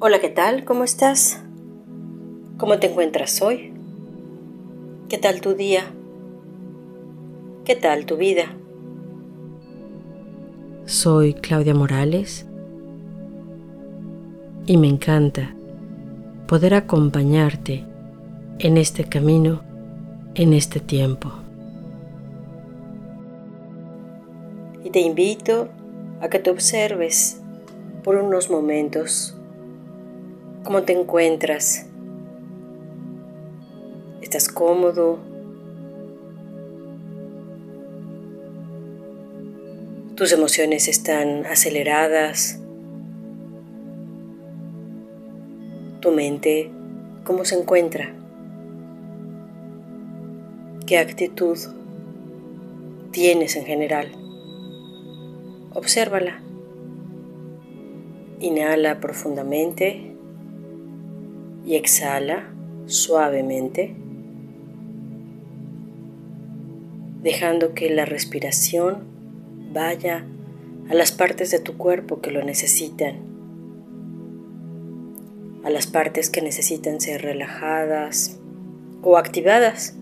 Hola, ¿qué tal? ¿Cómo estás? ¿Cómo te encuentras hoy? ¿Qué tal tu día? ¿Qué tal tu vida? Soy Claudia Morales y me encanta poder acompañarte en este camino, en este tiempo. Y te invito a que te observes por unos momentos ¿Cómo te encuentras? ¿Estás cómodo? ¿Tus emociones están aceleradas? ¿Tu mente cómo se encuentra? ¿Qué actitud tienes en general? Obsérvala. Inhala profundamente y exhala suavemente, dejando que la respiración vaya a las partes de tu cuerpo que lo necesitan, a las partes que necesitan ser relajadas o activadas.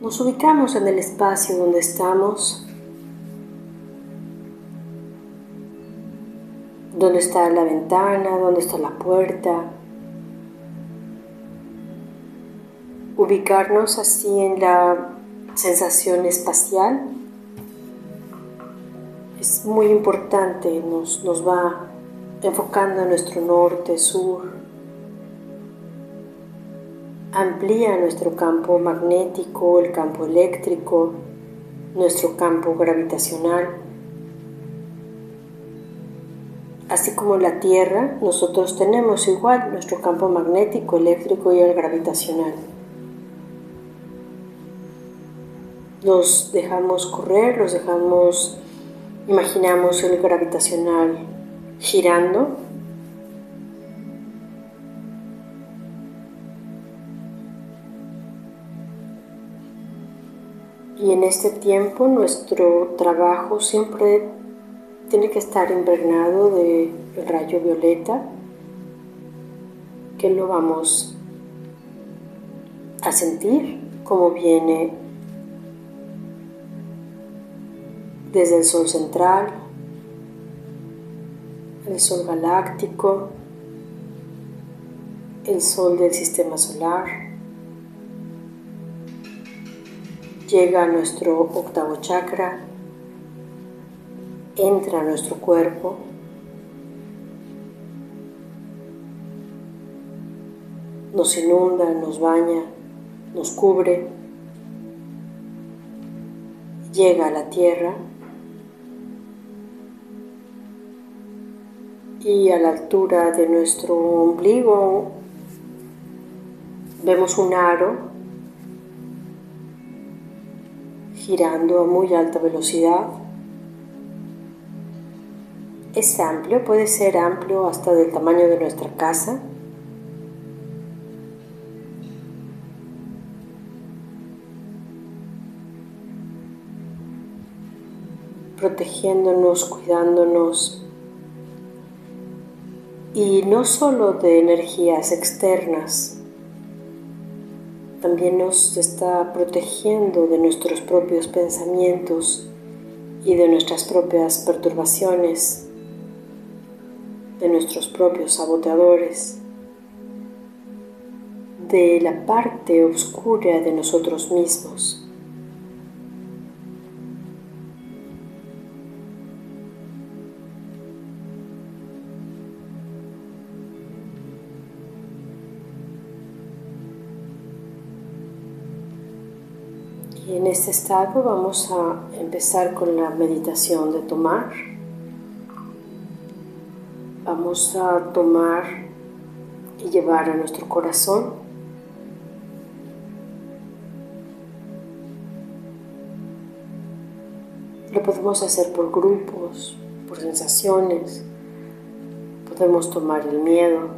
Nos ubicamos en el espacio donde estamos, donde está la ventana, donde está la puerta, ubicarnos así en la sensación espacial es muy importante, nos, nos va enfocando en nuestro norte, sur, amplía nuestro campo magnético, el campo eléctrico, nuestro campo gravitacional. Así como la Tierra, nosotros tenemos igual nuestro campo magnético, eléctrico y el gravitacional. Los dejamos correr, los dejamos, imaginamos el gravitacional girando. Y en este tiempo nuestro trabajo siempre tiene que estar impregnado de el rayo violeta que lo vamos a sentir como viene desde el Sol central, el Sol galáctico, el Sol del sistema solar, llega a nuestro octavo chakra, entra a nuestro cuerpo, nos inunda, nos baña, nos cubre, llega a la tierra y a la altura de nuestro ombligo vemos un aro girando a muy alta velocidad. Es amplio, puede ser amplio hasta del tamaño de nuestra casa. protegiéndonos, cuidándonos, y no solo de energías externas, también nos está protegiendo de nuestros propios pensamientos y de nuestras propias perturbaciones, de nuestros propios saboteadores, de la parte oscura de nosotros mismos. Y en este estado vamos a empezar con la meditación de tomar. Vamos a tomar y llevar a nuestro corazón. Lo podemos hacer por grupos, por sensaciones. Podemos tomar el miedo,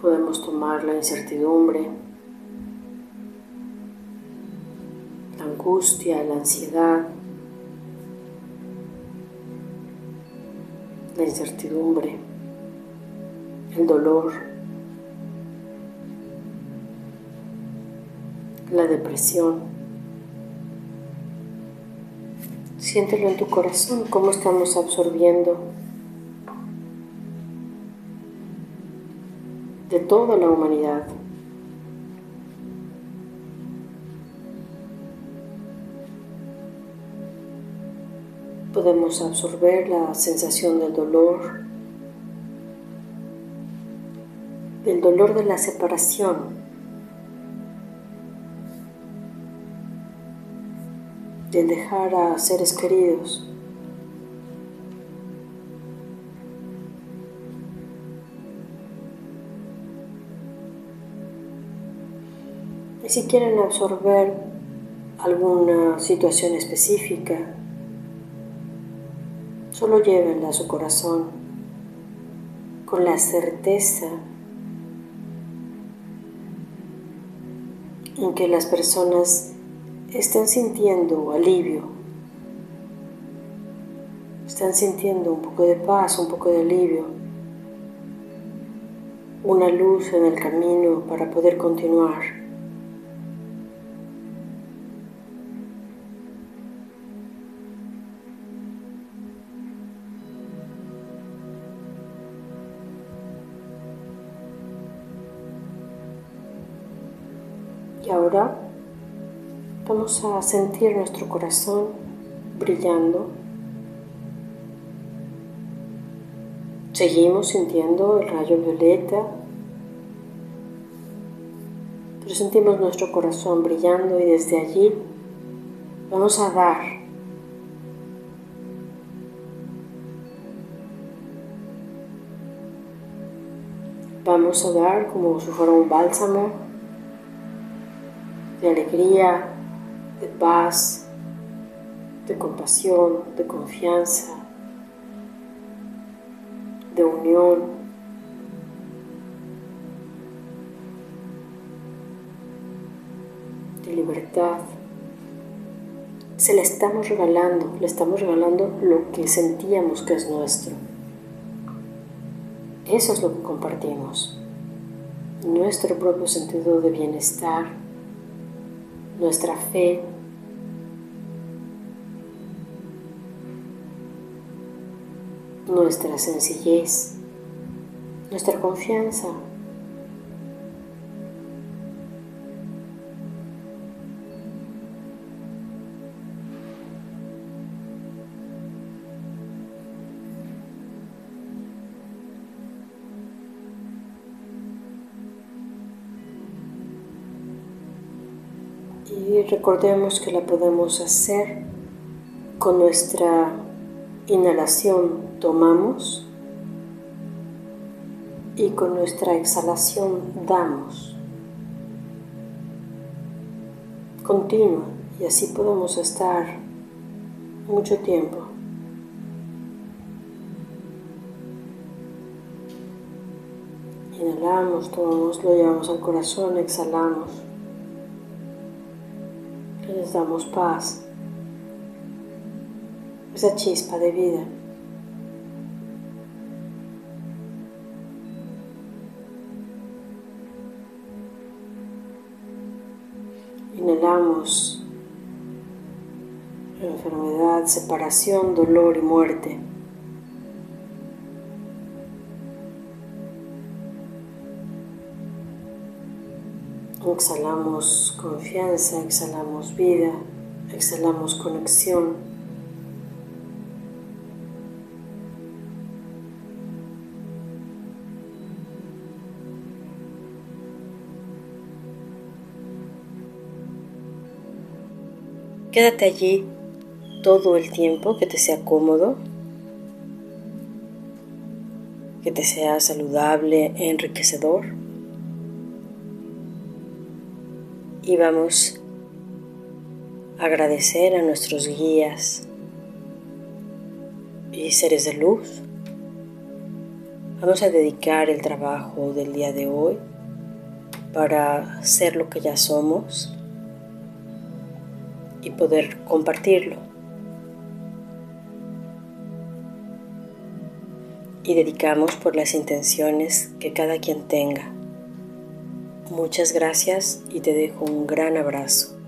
podemos tomar la incertidumbre. Angustia, la ansiedad, la incertidumbre. el dolor, la depresión. Siéntelo en tu corazón, cómo estamos absorbiendo de toda la humanidad. Podemos absorber la sensación del dolor, del dolor de la separación. del dejar a seres queridos. Y si quieren absorber alguna situación específica, Solo llévenla a su corazón con la certeza en que las personas están sintiendo alivio, están sintiendo un poco de paz, un poco de alivio, una luz en el camino para poder continuar. Ahora vamos a sentir nuestro corazón brillando. Seguimos sintiendo el rayo violeta, pero sentimos nuestro corazón brillando y desde allí vamos a dar Vamos a dar como si fuera un bálsamo de alegría, de paz, de compasión, de confianza, de unión. de libertad. Se le estamos regalando, le estamos regalando lo que sentíamos que es nuestro. Eso es lo que compartimos. Nuestro propio sentido de bienestar, nuestra fe, nuestra sencillez, nuestra confianza. Y recordemos que la podemos hacer con nuestra inhalación tomamos y con nuestra exhalación damos. Continua y así podemos estar mucho tiempo. Inhalamos, tomamos, lo llevamos al corazón, exhalamos les damos paz, esa chispa de vida. Inhalamos enfermedad, separación, dolor y muerte. Exhalamos confianza, exhalamos vida, exhalamos conexión. Quédate allí todo el tiempo que te sea cómodo, que te sea saludable enriquecedor. Y vamos a agradecer a nuestros guías y seres de luz. Vamos a dedicar el trabajo del día de hoy para ser lo que ya somos y poder compartirlo. y dedicamos por las intenciones que cada quien tenga. Muchas gracias y te dejo un gran abrazo.